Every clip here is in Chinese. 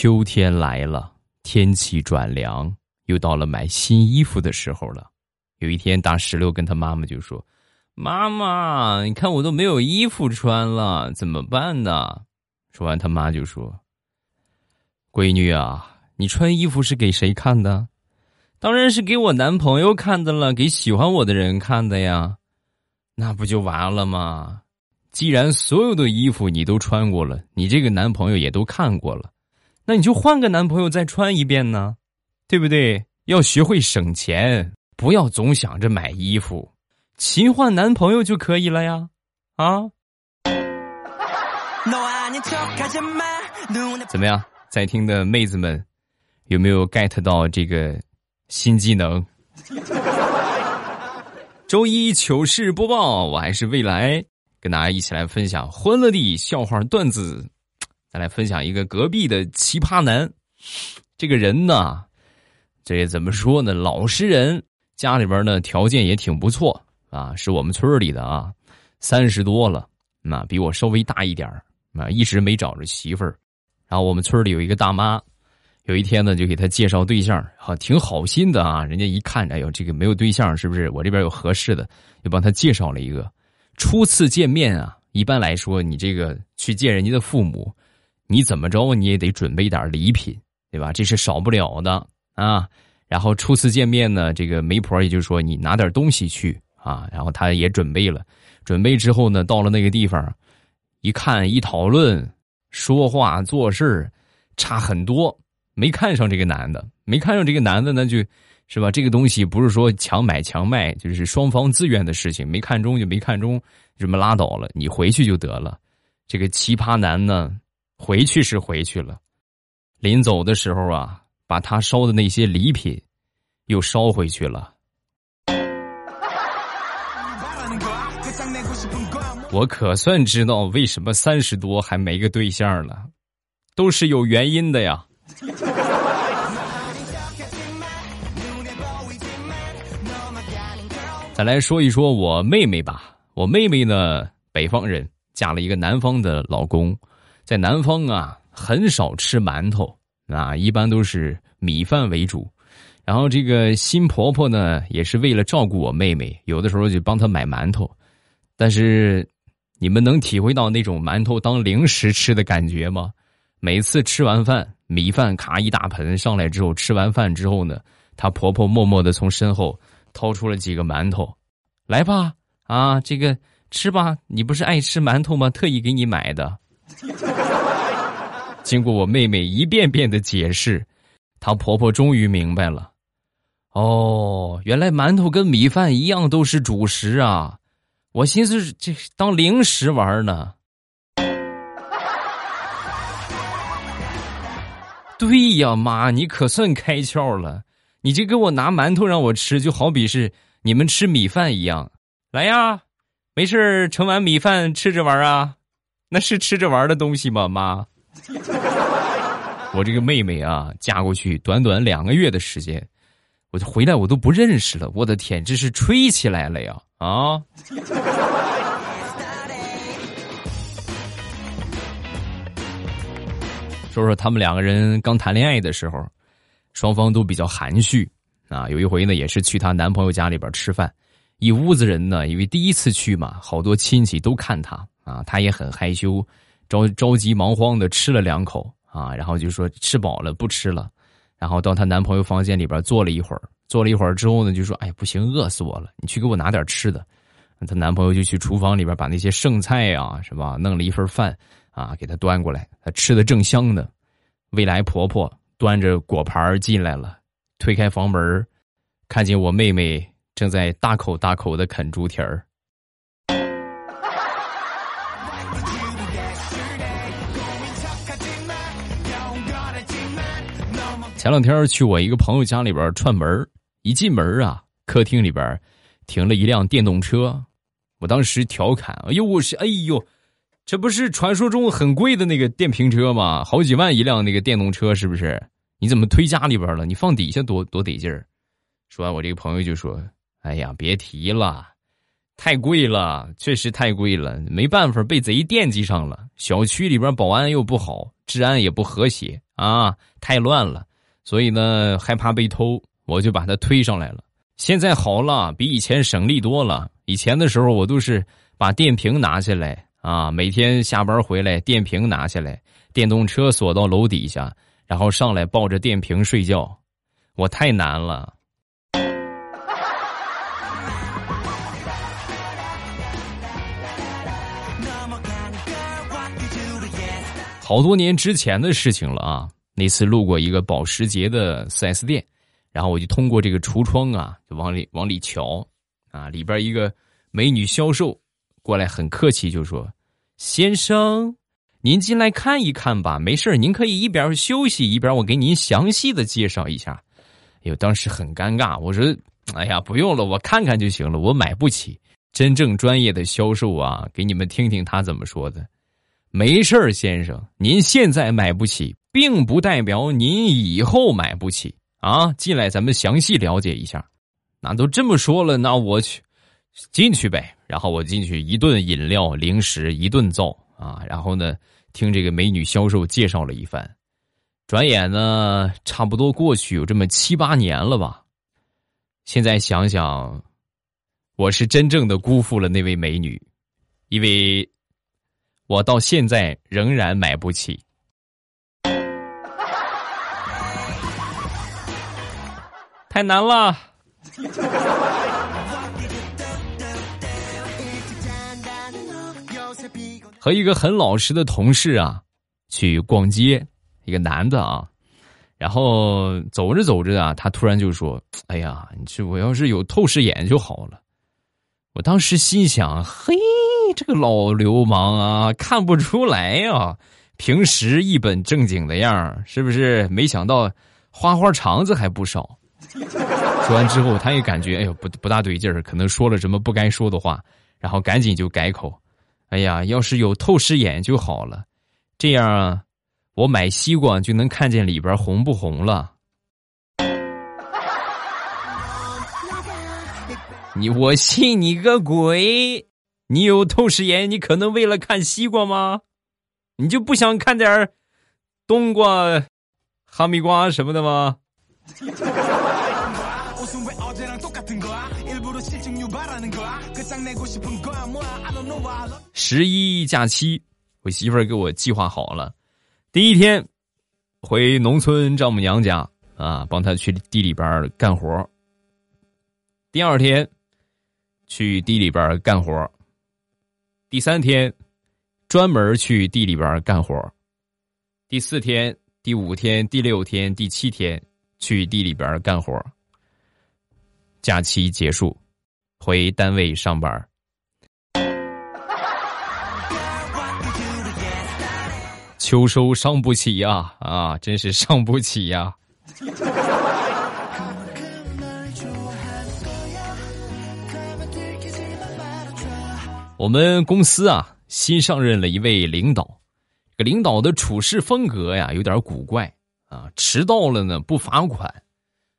秋天来了，天气转凉，又到了买新衣服的时候了。有一天，大石榴跟他妈妈就说：“妈妈，你看我都没有衣服穿了，怎么办呢？”说完，他妈就说：“闺女啊，你穿衣服是给谁看的？当然是给我男朋友看的了，给喜欢我的人看的呀。那不就完了吗？既然所有的衣服你都穿过了，你这个男朋友也都看过了。”那你就换个男朋友再穿一遍呢，对不对？要学会省钱，不要总想着买衣服，勤换男朋友就可以了呀！啊？怎么样，在听的妹子们，有没有 get 到这个新技能？周一糗事播报，我还是未来，跟大家一起来分享欢乐的笑话段子。再来分享一个隔壁的奇葩男，这个人呢，这怎么说呢？老实人，家里边呢条件也挺不错啊，是我们村里的啊，三十多了，那比我稍微大一点啊，一直没找着媳妇儿。然后我们村里有一个大妈，有一天呢就给他介绍对象，啊挺好心的啊，人家一看，哎呦，这个没有对象是不是？我这边有合适的，就帮他介绍了一个。初次见面啊，一般来说，你这个去见人家的父母。你怎么着你也得准备点礼品，对吧？这是少不了的啊。然后初次见面呢，这个媒婆也就是说你拿点东西去啊。然后他也准备了，准备之后呢，到了那个地方，一看一讨论，说话做事差很多，没看上这个男的，没看上这个男的，那就是吧？这个东西不是说强买强卖，就是双方自愿的事情，没看中就没看中，这么拉倒了，你回去就得了。这个奇葩男呢？回去是回去了，临走的时候啊，把他烧的那些礼品又烧回去了。我可算知道为什么三十多还没个对象了，都是有原因的呀。再来说一说我妹妹吧，我妹妹呢，北方人，嫁了一个南方的老公。在南方啊，很少吃馒头啊，一般都是米饭为主。然后这个新婆婆呢，也是为了照顾我妹妹，有的时候就帮她买馒头。但是，你们能体会到那种馒头当零食吃的感觉吗？每次吃完饭，米饭咔一大盆上来之后，吃完饭之后呢，她婆婆默默的从身后掏出了几个馒头，来吧，啊，这个吃吧，你不是爱吃馒头吗？特意给你买的。经过我妹妹一遍遍的解释，她婆婆终于明白了。哦，原来馒头跟米饭一样都是主食啊！我寻思这当零食玩呢。对呀，妈，你可算开窍了。你这给我拿馒头让我吃，就好比是你们吃米饭一样。来呀，没事盛碗米饭吃着玩啊。那是吃着玩的东西吗，妈？我这个妹妹啊，嫁过去短短两个月的时间，我就回来我都不认识了。我的天，这是吹起来了呀！啊！说说他们两个人刚谈恋爱的时候，双方都比较含蓄啊。有一回呢，也是去她男朋友家里边吃饭，一屋子人呢，因为第一次去嘛，好多亲戚都看她。啊，她也很害羞，着着急忙慌的吃了两口啊，然后就说吃饱了不吃了，然后到她男朋友房间里边坐了一会儿，坐了一会儿之后呢，就说哎不行，饿死我了，你去给我拿点吃的。她男朋友就去厨房里边把那些剩菜呀，是吧，弄了一份饭啊，给她端过来，她吃的正香呢。未来婆婆端着果盘进来了，推开房门，看见我妹妹正在大口大口的啃猪蹄儿。前两天去我一个朋友家里边串门一进门啊，客厅里边停了一辆电动车，我当时调侃：“哎呦，我是哎呦，这不是传说中很贵的那个电瓶车吗？好几万一辆那个电动车，是不是？你怎么推家里边了？你放底下多多得劲儿。”说完，我这个朋友就说：“哎呀，别提了，太贵了，确实太贵了，没办法，被贼惦记上了。小区里边保安又不好，治安也不和谐啊，太乱了，所以呢，害怕被偷，我就把它推上来了。现在好了，比以前省力多了。以前的时候，我都是把电瓶拿下来啊，每天下班回来，电瓶拿下来，电动车锁到楼底下，然后上来抱着电瓶睡觉，我太难了。好多年之前的事情了啊！那次路过一个保时捷的 4S 店，然后我就通过这个橱窗啊，就往里往里瞧，啊，里边一个美女销售过来，很客气就说：“先生，您进来看一看吧，没事您可以一边休息一边我给您详细的介绍一下。”哎呦，当时很尴尬，我说：“哎呀，不用了，我看看就行了，我买不起。”真正专业的销售啊，给你们听听他怎么说的。没事儿，先生，您现在买不起，并不代表您以后买不起啊！进来，咱们详细了解一下。那都这么说了，那我去进去呗。然后我进去，一顿饮料、零食，一顿造啊。然后呢，听这个美女销售介绍了一番。转眼呢，差不多过去有这么七八年了吧。现在想想，我是真正的辜负了那位美女，因为。我到现在仍然买不起，太难了。和一个很老实的同事啊，去逛街，一个男的啊，然后走着走着啊，他突然就说：“哎呀，你这我要是有透视眼就好了。”我当时心想：“嘿。”这个老流氓啊，看不出来呀！平时一本正经的样儿是不是？没想到花花肠子还不少。说完之后，他也感觉哎呦不不大对劲儿，可能说了什么不该说的话，然后赶紧就改口：“哎呀，要是有透视眼就好了，这样啊我买西瓜就能看见里边红不红了。”你我信你个鬼！你有透视眼，你可能为了看西瓜吗？你就不想看点冬瓜、哈密瓜什么的吗？十一假期，我媳妇儿给我计划好了，第一天回农村丈母娘家啊，帮她去地里边干活。第二天去地里边干活。第三天，专门去地里边干活第四天、第五天、第六天、第七天去地里边干活假期结束，回单位上班秋收伤不起呀！啊，真是伤不起呀！我们公司啊，新上任了一位领导，这个领导的处事风格呀，有点古怪啊。迟到了呢，不罚款，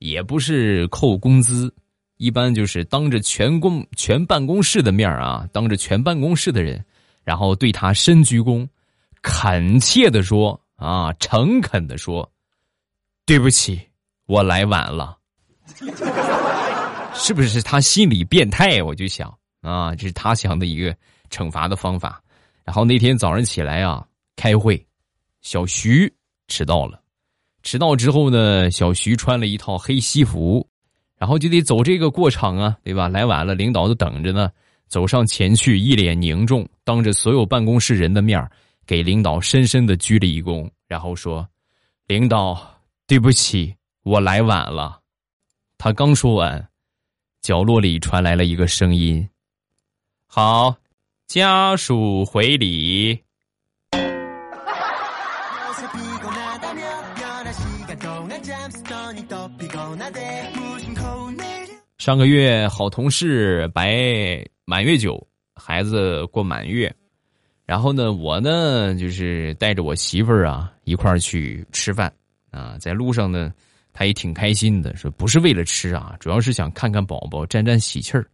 也不是扣工资，一般就是当着全公全办公室的面啊，当着全办公室的人，然后对他深鞠躬，恳切的说啊，诚恳的说，对不起，我来晚了，是不是他心理变态？我就想。啊，这是他想的一个惩罚的方法。然后那天早上起来啊，开会，小徐迟到了。迟到之后呢，小徐穿了一套黑西服，然后就得走这个过场啊，对吧？来晚了，领导都等着呢。走上前去，一脸凝重，当着所有办公室人的面给领导深深的鞠了一躬，然后说：“领导，对不起，我来晚了。”他刚说完，角落里传来了一个声音。好，家属回礼。上个月好同事摆满月酒，孩子过满月，然后呢，我呢就是带着我媳妇儿啊一块儿去吃饭啊，在路上呢，他也挺开心的，说不是为了吃啊，主要是想看看宝宝，沾沾喜气儿。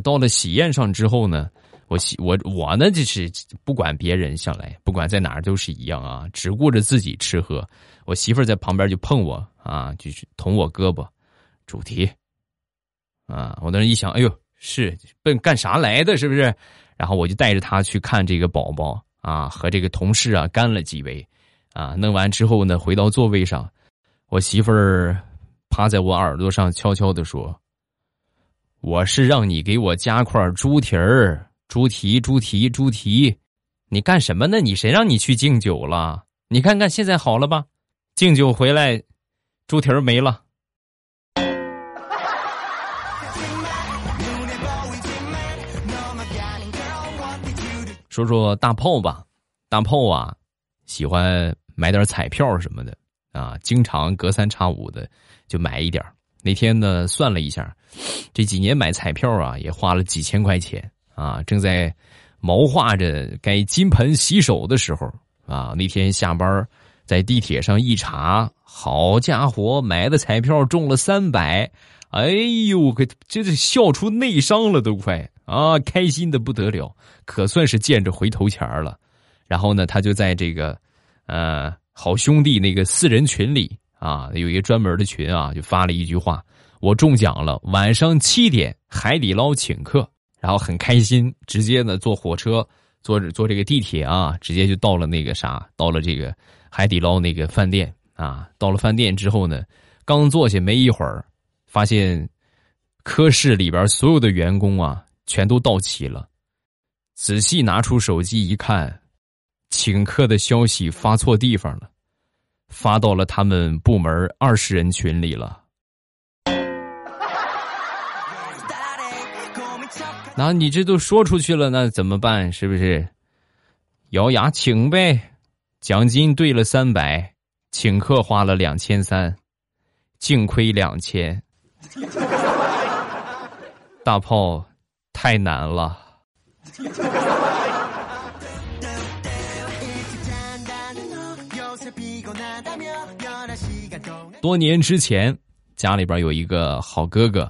到了喜宴上之后呢，我喜我我呢就是不管别人想来，不管在哪儿都是一样啊，只顾着自己吃喝。我媳妇儿在旁边就碰我啊，就是捅我胳膊。主题啊，我当时一想，哎呦，是奔干啥来的？是不是？然后我就带着他去看这个宝宝啊，和这个同事啊干了几杯啊。弄完之后呢，回到座位上，我媳妇儿趴在我耳朵上悄悄的说。我是让你给我加块猪蹄儿，猪蹄，猪蹄，猪蹄，你干什么呢？你谁让你去敬酒了？你看看现在好了吧？敬酒回来，猪蹄儿没了。说说大炮吧，大炮啊，喜欢买点彩票什么的啊，经常隔三差五的就买一点儿那天呢，算了一下，这几年买彩票啊，也花了几千块钱啊。正在谋划着该金盆洗手的时候啊，那天下班在地铁上一查，好家伙，买的彩票中了三百，哎呦，可这是笑出内伤了，都快啊，开心的不得了，可算是见着回头钱了。然后呢，他就在这个呃好兄弟那个四人群里。啊，有一个专门的群啊，就发了一句话：“我中奖了，晚上七点海底捞请客。”然后很开心，直接呢坐火车，坐坐这个地铁啊，直接就到了那个啥，到了这个海底捞那个饭店啊。到了饭店之后呢，刚坐下没一会儿，发现科室里边所有的员工啊全都到齐了。仔细拿出手机一看，请客的消息发错地方了。发到了他们部门二十人群里了。那你这都说出去了，那怎么办？是不是？咬牙请呗，奖金兑了三百，请客花了两千三，净亏两千。大炮太难了。多年之前，家里边有一个好哥哥，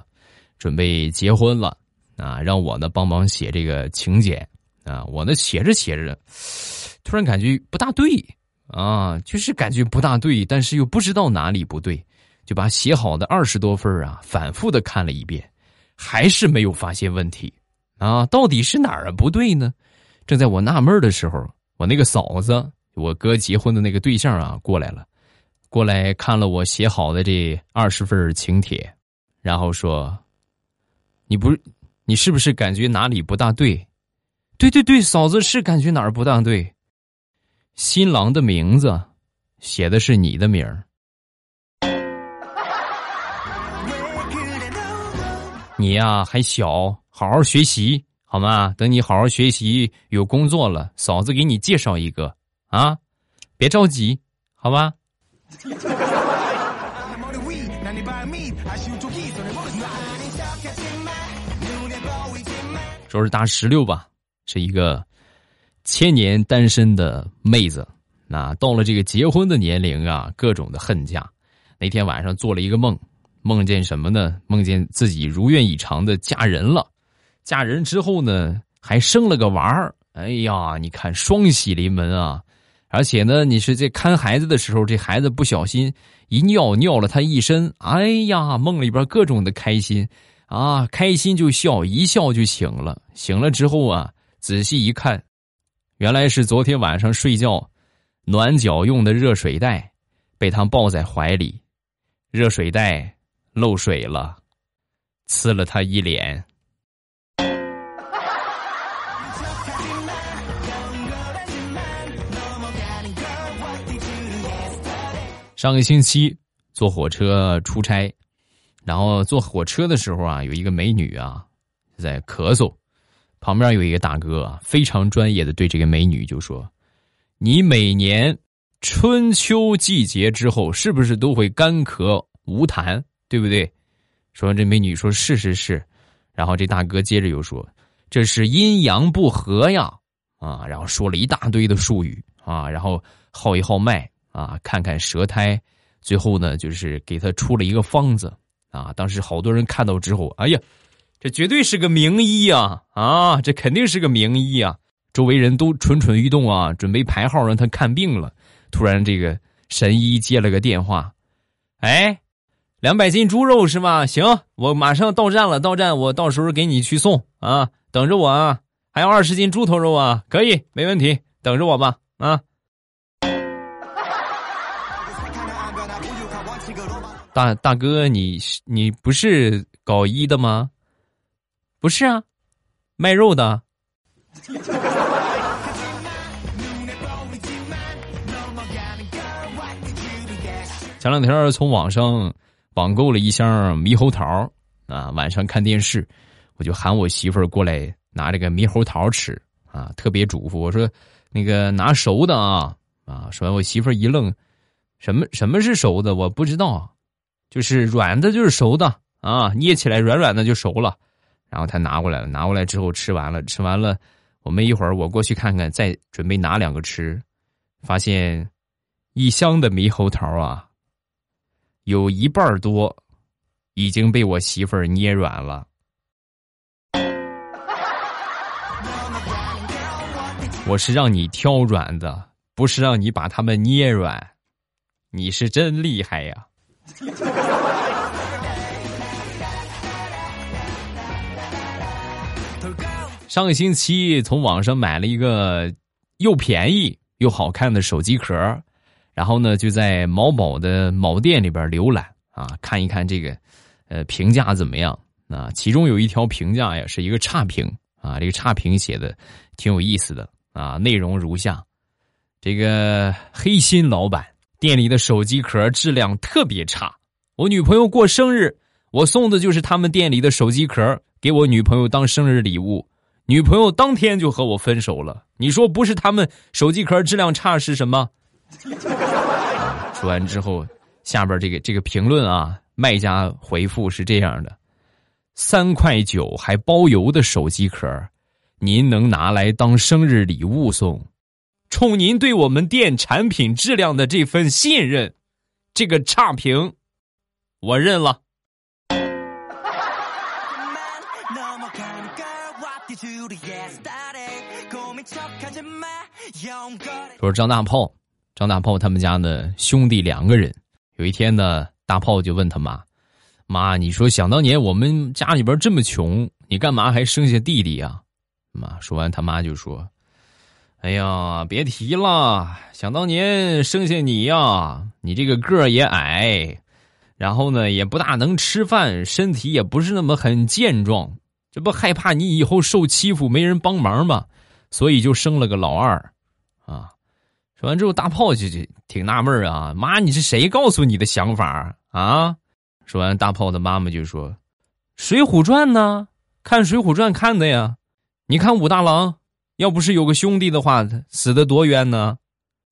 准备结婚了啊，让我呢帮忙写这个请柬啊。我呢写着写着，突然感觉不大对啊，就是感觉不大对，但是又不知道哪里不对，就把写好的二十多份啊反复的看了一遍，还是没有发现问题啊。到底是哪儿不对呢？正在我纳闷的时候，我那个嫂子，我哥结婚的那个对象啊过来了。过来看了我写好的这二十份请帖，然后说：“你不，你是不是感觉哪里不大对？对对对，嫂子是感觉哪儿不大对。新郎的名字写的是你的名儿，你呀还小，好好学习好吗？等你好好学习，有工作了，嫂子给你介绍一个啊，别着急，好吧？”说是大石榴吧，是一个千年单身的妹子。那到了这个结婚的年龄啊，各种的恨嫁。那天晚上做了一个梦，梦见什么呢？梦见自己如愿以偿的嫁人了。嫁人之后呢，还生了个娃儿。哎呀，你看双喜临门啊！而且呢，你是在看孩子的时候，这孩子不小心一尿尿了他一身，哎呀，梦里边各种的开心，啊，开心就笑，一笑就醒了。醒了之后啊，仔细一看，原来是昨天晚上睡觉暖脚用的热水袋被他抱在怀里，热水袋漏水了，呲了他一脸。上个星期坐火车出差，然后坐火车的时候啊，有一个美女啊在咳嗽，旁边有一个大哥啊非常专业的对这个美女就说：“你每年春秋季节之后是不是都会干咳无痰，对不对？”说完，这美女说：“是是是。”然后这大哥接着又说：“这是阴阳不和呀！”啊，然后说了一大堆的术语啊，然后号一号脉。啊，看看舌苔，最后呢，就是给他出了一个方子啊。当时好多人看到之后，哎呀，这绝对是个名医啊！啊，这肯定是个名医啊！周围人都蠢蠢欲动啊，准备排号让他看病了。突然，这个神医接了个电话：“哎，两百斤猪肉是吗？行，我马上到站了，到站我到时候给你去送啊，等着我啊！还有二十斤猪头肉啊，可以，没问题，等着我吧啊！”大大哥，你你不是搞医的吗？不是啊，卖肉的。前两天从网上网购了一箱猕猴桃啊，晚上看电视，我就喊我媳妇儿过来拿这个猕猴桃吃啊，特别嘱咐我说那个拿熟的啊啊。说完我媳妇儿一愣，什么什么是熟的？我不知道，就是软的，就是熟的啊，捏起来软软的就熟了。然后他拿过来了，拿过来之后吃完了，吃完了，我们一会儿我过去看看，再准备拿两个吃，发现一箱的猕猴桃啊，有一半多已经被我媳妇儿捏软了。我是让你挑软的，不是让你把它们捏软，你是真厉害呀！上个星期从网上买了一个又便宜又好看的手机壳，然后呢就在某宝的某店里边浏览啊，看一看这个呃评价怎么样啊？其中有一条评价呀是一个差评啊，这个差评写的挺有意思的啊，内容如下：这个黑心老板店里的手机壳质量特别差，我女朋友过生日，我送的就是他们店里的手机壳给我女朋友当生日礼物。女朋友当天就和我分手了，你说不是他们手机壳质量差是什么？说完之后，下边这个这个评论啊，卖家回复是这样的：三块九还包邮的手机壳，您能拿来当生日礼物送？冲您对我们店产品质量的这份信任，这个差评，我认了。说张大炮，张大炮他们家呢兄弟两个人。有一天呢，大炮就问他妈：“妈，你说想当年我们家里边这么穷，你干嘛还生下弟弟呀？”妈说完，他妈就说：“哎呀，别提了，想当年生下你呀，你这个个儿也矮，然后呢也不大能吃饭，身体也不是那么很健壮。”这不害怕你以后受欺负没人帮忙吗？所以就生了个老二，啊！说完之后，大炮就就挺纳闷啊，妈，你是谁告诉你的想法啊？说完，大炮的妈妈就说：“《水浒传》呢？看《水浒传》看的呀。你看武大郎，要不是有个兄弟的话，死的多冤呢。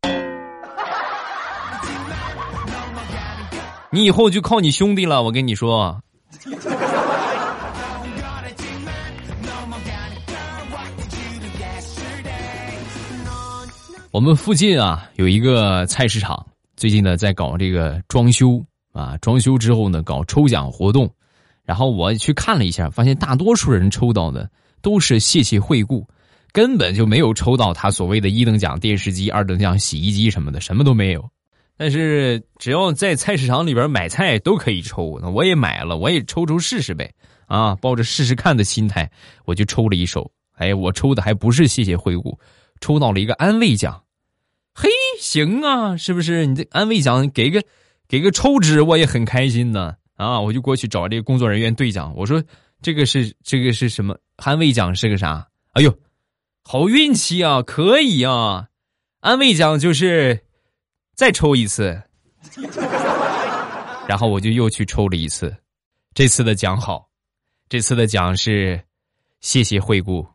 你以后就靠你兄弟了，我跟你说。”我们附近啊有一个菜市场，最近呢在搞这个装修啊，装修之后呢搞抽奖活动，然后我去看了一下，发现大多数人抽到的都是谢谢惠顾，根本就没有抽到他所谓的一等奖电视机、二等奖洗衣机什么的，什么都没有。但是只要在菜市场里边买菜都可以抽，那我也买了，我也抽抽试试呗啊，抱着试试看的心态，我就抽了一手。哎，我抽的还不是谢谢惠顾。抽到了一个安慰奖，嘿，行啊，是不是？你这安慰奖给个给个抽纸，我也很开心呢。啊，我就过去找这个工作人员兑奖，我说这个是这个是什么？安慰奖是个啥？哎呦，好运气啊，可以啊！安慰奖就是再抽一次，然后我就又去抽了一次，这次的奖好，这次的奖是谢谢惠顾。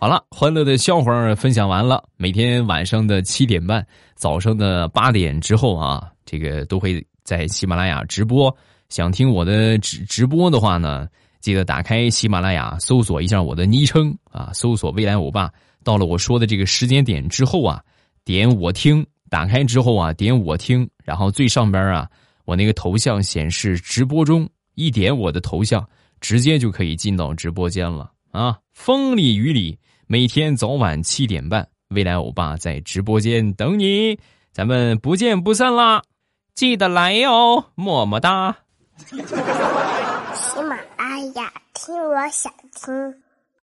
好了，欢乐的笑话分享完了。每天晚上的七点半，早上的八点之后啊，这个都会在喜马拉雅直播。想听我的直直播的话呢，记得打开喜马拉雅，搜索一下我的昵称啊，搜索“未来欧巴”。到了我说的这个时间点之后啊，点我听，打开之后啊，点我听，然后最上边啊，我那个头像显示直播中，一点我的头像，直接就可以进到直播间了啊！风里雨里，每天早晚七点半，未来欧巴在直播间等你，咱们不见不散啦！记得来哟，么么哒。喜马拉雅，听我想听。